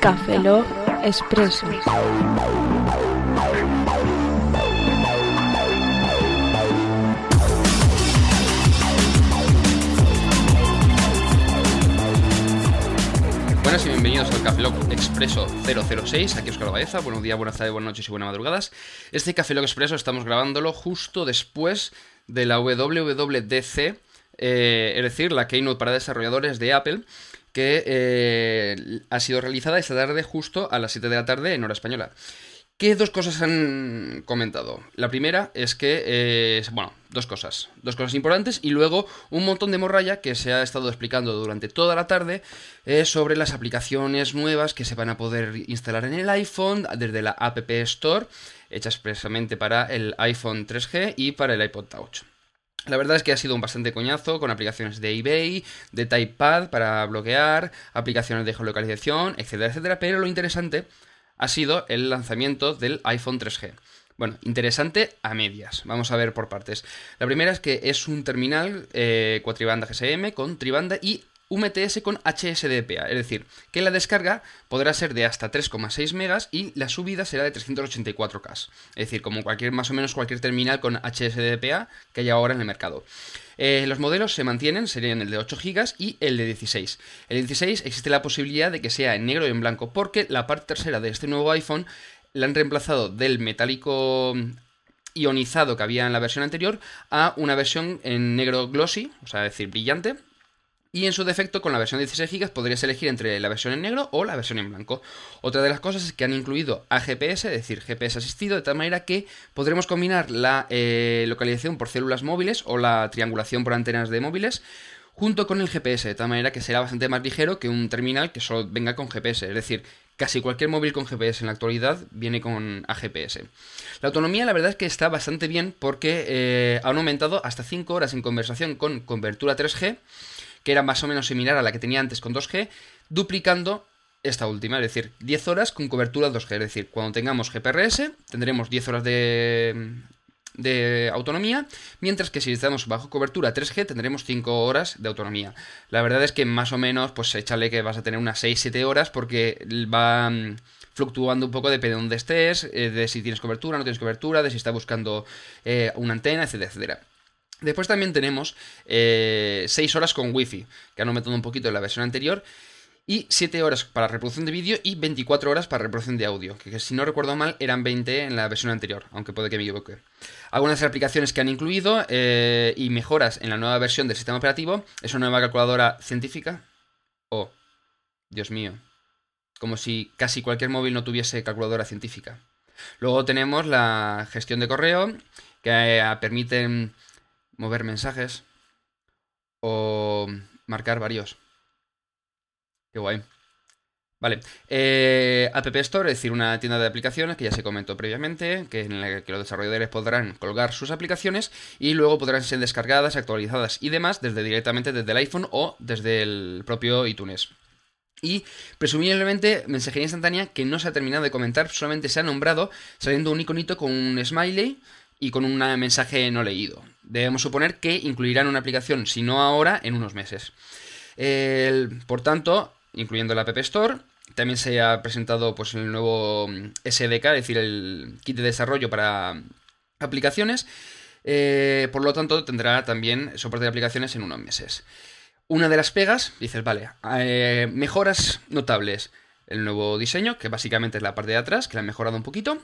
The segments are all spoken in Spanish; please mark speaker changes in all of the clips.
Speaker 1: Café Log.
Speaker 2: Buenas y bienvenidos al Café Lock Expreso 006, aquí Oscar Baeza, buenos días, buenas tardes, buenas noches y buenas madrugadas. Este Café Lock Expreso estamos grabándolo justo después de la WWDC, eh, es decir, la Keynote para desarrolladores de Apple, que eh, ha sido realizada esta tarde justo a las 7 de la tarde en hora española. ¿Qué dos cosas han comentado? La primera es que, eh, bueno, dos cosas, dos cosas importantes y luego un montón de morralla que se ha estado explicando durante toda la tarde eh, sobre las aplicaciones nuevas que se van a poder instalar en el iPhone desde la App Store, hecha expresamente para el iPhone 3G y para el iPod Touch. La verdad es que ha sido un bastante coñazo con aplicaciones de eBay, de TypePad para bloquear, aplicaciones de geolocalización, etcétera, etcétera. Pero lo interesante ha sido el lanzamiento del iPhone 3G. Bueno, interesante a medias. Vamos a ver por partes. La primera es que es un terminal eh, cuatribanda GSM con tribanda y UMTS con HSDPA, es decir, que la descarga podrá ser de hasta 3,6 megas y la subida será de 384K, es decir, como cualquier más o menos cualquier terminal con HSDPA que hay ahora en el mercado. Eh, los modelos se mantienen, serían el de 8 GB y el de 16. El de 16 existe la posibilidad de que sea en negro y en blanco, porque la parte trasera de este nuevo iPhone la han reemplazado del metálico ionizado que había en la versión anterior a una versión en negro glossy, o sea, es decir, brillante, y en su defecto, con la versión de 16 GB podrías elegir entre la versión en negro o la versión en blanco. Otra de las cosas es que han incluido AGPS, es decir, GPS asistido, de tal manera que podremos combinar la eh, localización por células móviles o la triangulación por antenas de móviles junto con el GPS, de tal manera que será bastante más ligero que un terminal que solo venga con GPS. Es decir, casi cualquier móvil con GPS en la actualidad viene con AGPS. La autonomía la verdad es que está bastante bien porque eh, han aumentado hasta 5 horas en conversación con cobertura 3G era más o menos similar a la que tenía antes con 2G, duplicando esta última, es decir, 10 horas con cobertura 2G. Es decir, cuando tengamos GPRS tendremos 10 horas de, autonomía, mientras que si estamos bajo cobertura 3G tendremos 5 horas de autonomía. La verdad es que más o menos, pues échale que vas a tener unas 6-7 horas porque va mm, fluctuando un poco depende de dónde estés, eh, de si tienes cobertura, no tienes cobertura, de si estás buscando eh, una antena, etcétera, etcétera. Después también tenemos 6 eh, horas con wifi, que han aumentado un poquito en la versión anterior, y 7 horas para reproducción de vídeo y 24 horas para reproducción de audio, que, si no recuerdo mal eran 20 en la versión anterior, aunque puede que me equivoque. Algunas de las aplicaciones que han incluido eh, y mejoras en la nueva versión del sistema operativo es una nueva calculadora científica. Oh, Dios mío. Como si casi cualquier móvil no tuviese calculadora científica. Luego tenemos la gestión de correo, que eh, permiten mover mensajes o marcar varios. Qué guay. Vale, eh, App Store, es decir, una tienda de aplicaciones que ya se comentó previamente, que en la que los desarrolladores podrán colgar sus aplicaciones y luego podrán ser descargadas, actualizadas y demás desde directamente desde el iPhone o desde el propio iTunes. Y presumiblemente mensajería instantánea que no se ha terminado de comentar, solamente se ha nombrado saliendo un iconito con un smiley y con un mensaje no leído. Debemos suponer que incluirán una aplicación, si no ahora, en unos meses. por tanto, incluyendo la App Store, también se ha presentado pues, el nuevo SDK, es decir, el kit de desarrollo para aplicaciones. Eh, por lo tanto, tendrá también soporte de aplicaciones en unos meses. Una de las pegas, dices, vale, eh, mejoras notables. El nuevo diseño, que básicamente es la parte de atrás, que la han mejorado un poquito.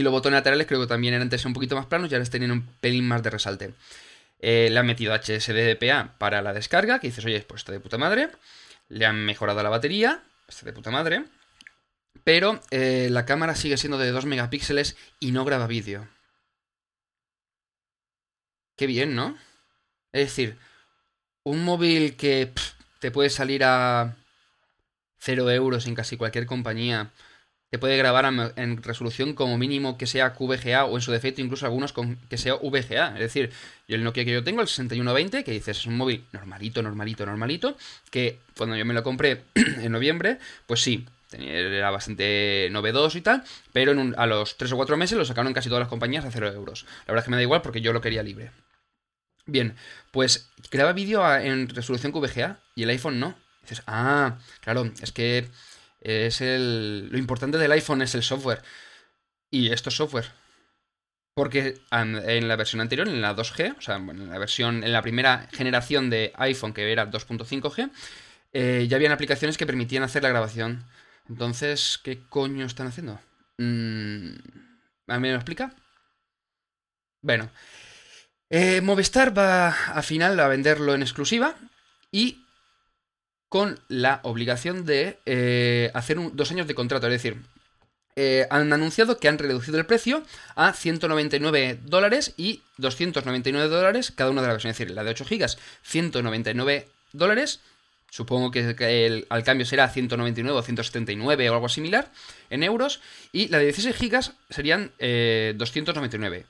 Speaker 2: Y los botones laterales creo que también eran antes un poquito más planos y ahora tenían un pelín más de resalte. Eh, le han metido HSDPA para la descarga, que dices, oye, pues está de puta madre. Le han mejorado la batería, está de puta madre. Pero eh, la cámara sigue siendo de 2 megapíxeles y no graba vídeo. Qué bien, ¿no? Es decir, un móvil que te puede salir a 0 euros en casi cualquier compañía te puede grabar en resolución como mínimo que sea QVGA o en su defecto incluso algunos que sea VGA. Es decir, el Nokia que yo tengo, el 6120, que dices es un móvil normalito, normalito, normalito, que cuando yo me lo compré en noviembre, pues sí, era bastante novedoso y tal, pero a los 3 o 4 meses lo sacaron casi todas las compañías a 0 euros. La verdad es que me da igual porque yo lo quería libre. Bien, pues graba vídeo en resolución QVGA y el iPhone no. Dices, ah, claro, es que Es el, lo importante del iPhone es el software. Y esto es software. Porque en la versión anterior, en la 2G, o sea, en la versión, en la primera generación de iPhone que era 2.5G, eh, ya habían aplicaciones que permitían hacer la grabación. Entonces, ¿qué coño están haciendo? Mm, ¿A mí me lo explica? Bueno, eh, Movistar va a final a venderlo en exclusiva y con la obligación de eh, hacer dos años de contrato. Es decir, eh, han anunciado que han reducido el precio a 199 dólares y 299 dólares cada una de las versiones. Es decir, la de 8 gigas, 199 dólares. Supongo que, el, al cambio será 199 o 179 o algo similar en euros. Y la de 16 gigas serían 299.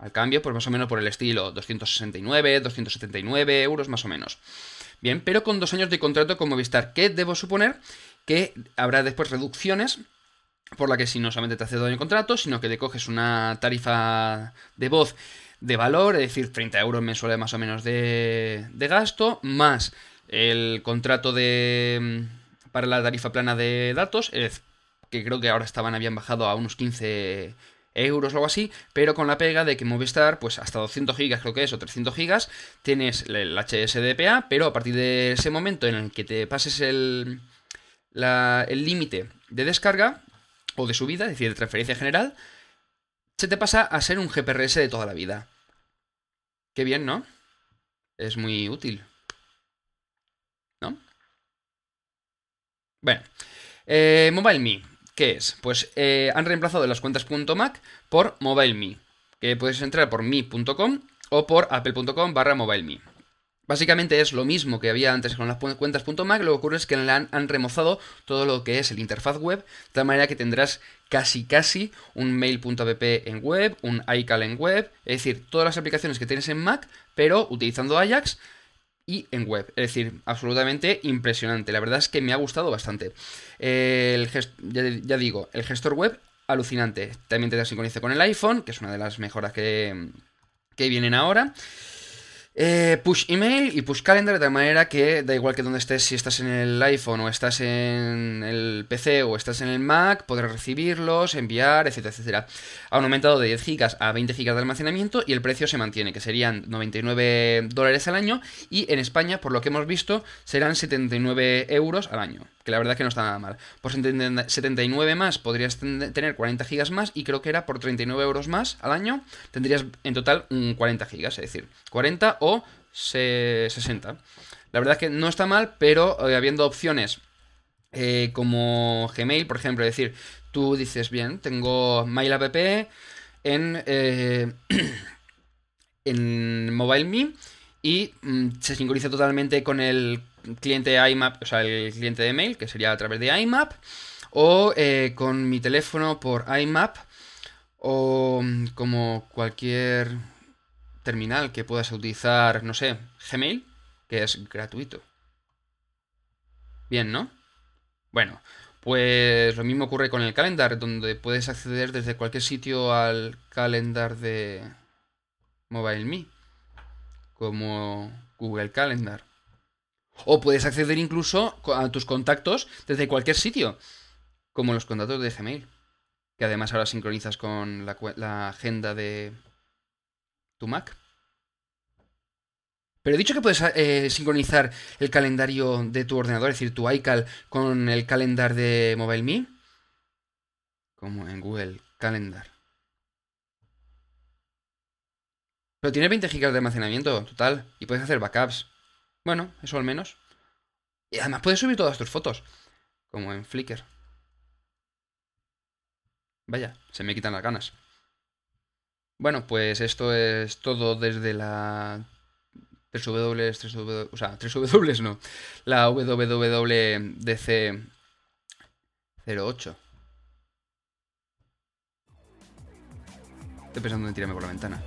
Speaker 2: Al cambio, pues más o menos por el estilo, 269, 279 euros más o menos. Bien, pero con dos años de contrato con Movistar, que debo suponer que habrá después reducciones por la que si no solamente te hace dos años de contrato, sino que te coges una tarifa de voz de valor, es decir, 30 euros mensuales más o menos de, de gasto, más el contrato de para la tarifa plana de datos, que creo que ahora estaban, habían bajado a unos 15 euros o algo así, pero con la pega de que Movistar, pues hasta 200 gigas creo que es, o 300 gigas, tienes el HSDPA, pero a partir de ese momento en el que te pases el límite de descarga o de subida, es decir, de transferencia general, se te pasa a ser un GPRS de toda la vida. Qué bien, ¿no? Es muy útil. ¿No? Bueno. Eh, MobileMe. ¿Qué es? Pues eh, han reemplazado las cuentas .mac por MobileMe, que puedes entrar por mi.com o por apple.com barra MobileMe. Básicamente es lo mismo que había antes con las cuentas .mac, lo que ocurre es que han, han, remozado todo lo que es el interfaz web, de tal manera que tendrás casi casi un mail.app en web, un iCal en web, es decir, todas las aplicaciones que tienes en Mac, pero utilizando Ajax y en web. Es decir, absolutamente impresionante. La verdad es que me ha gustado bastante. el ya, digo, el gestor web, alucinante. También te sincroniza con el iPhone, que es una de las mejoras que, que vienen ahora. Eh, push email y push calendar de tal manera que da igual que donde estés, si estás en el iPhone o estás en el PC o estás en el Mac, podrás recibirlos, enviar, etcétera, etcétera. Han aumentado de 10 GB a 20 GB de almacenamiento y el precio se mantiene, que serían 99 dólares al año y en España, por lo que hemos visto, serán 79 euros al año que la verdad es que no está nada mal. Por 79 más podrías tener 40 gigas más y creo que era por 39 euros más al año tendrías en total 40 gigas, es decir, 40 o 60. La verdad es que no está mal, pero eh, habiendo opciones eh, como Gmail, por ejemplo, es decir, tú dices, bien, tengo MailApp en, eh, en MobileMe y mm, se sincroniza totalmente con el cliente IMAP, o sea, el cliente de mail, que sería a través de IMAP, o eh, con mi teléfono por IMAP, o mm, como cualquier terminal que puedas utilizar, no sé, Gmail, que es gratuito. Bien, ¿no? Bueno, pues lo mismo ocurre con el calendar, donde puedes acceder desde cualquier sitio al calendar de MobileMe, como Google Calendar. O puedes acceder incluso a tus contactos desde cualquier sitio, como los contactos de Gmail, que además ahora sincronizas con la, agenda de tu Mac. Pero he dicho que puedes eh, sincronizar el calendario de tu ordenador, es decir, tu iCal, con el calendar de MobileMe. Como en Google Calendar. Pero tiene 20 GB de almacenamiento total y puedes hacer backups. Bueno, eso al menos. Y además puedes subir todas tus fotos. Como en Flickr. Vaya, se me quitan las ganas. Bueno, pues esto es todo desde la 3W, 3W, o sea, 3W no, la WWDC 08. Estoy pensando en tirarme por la ventana.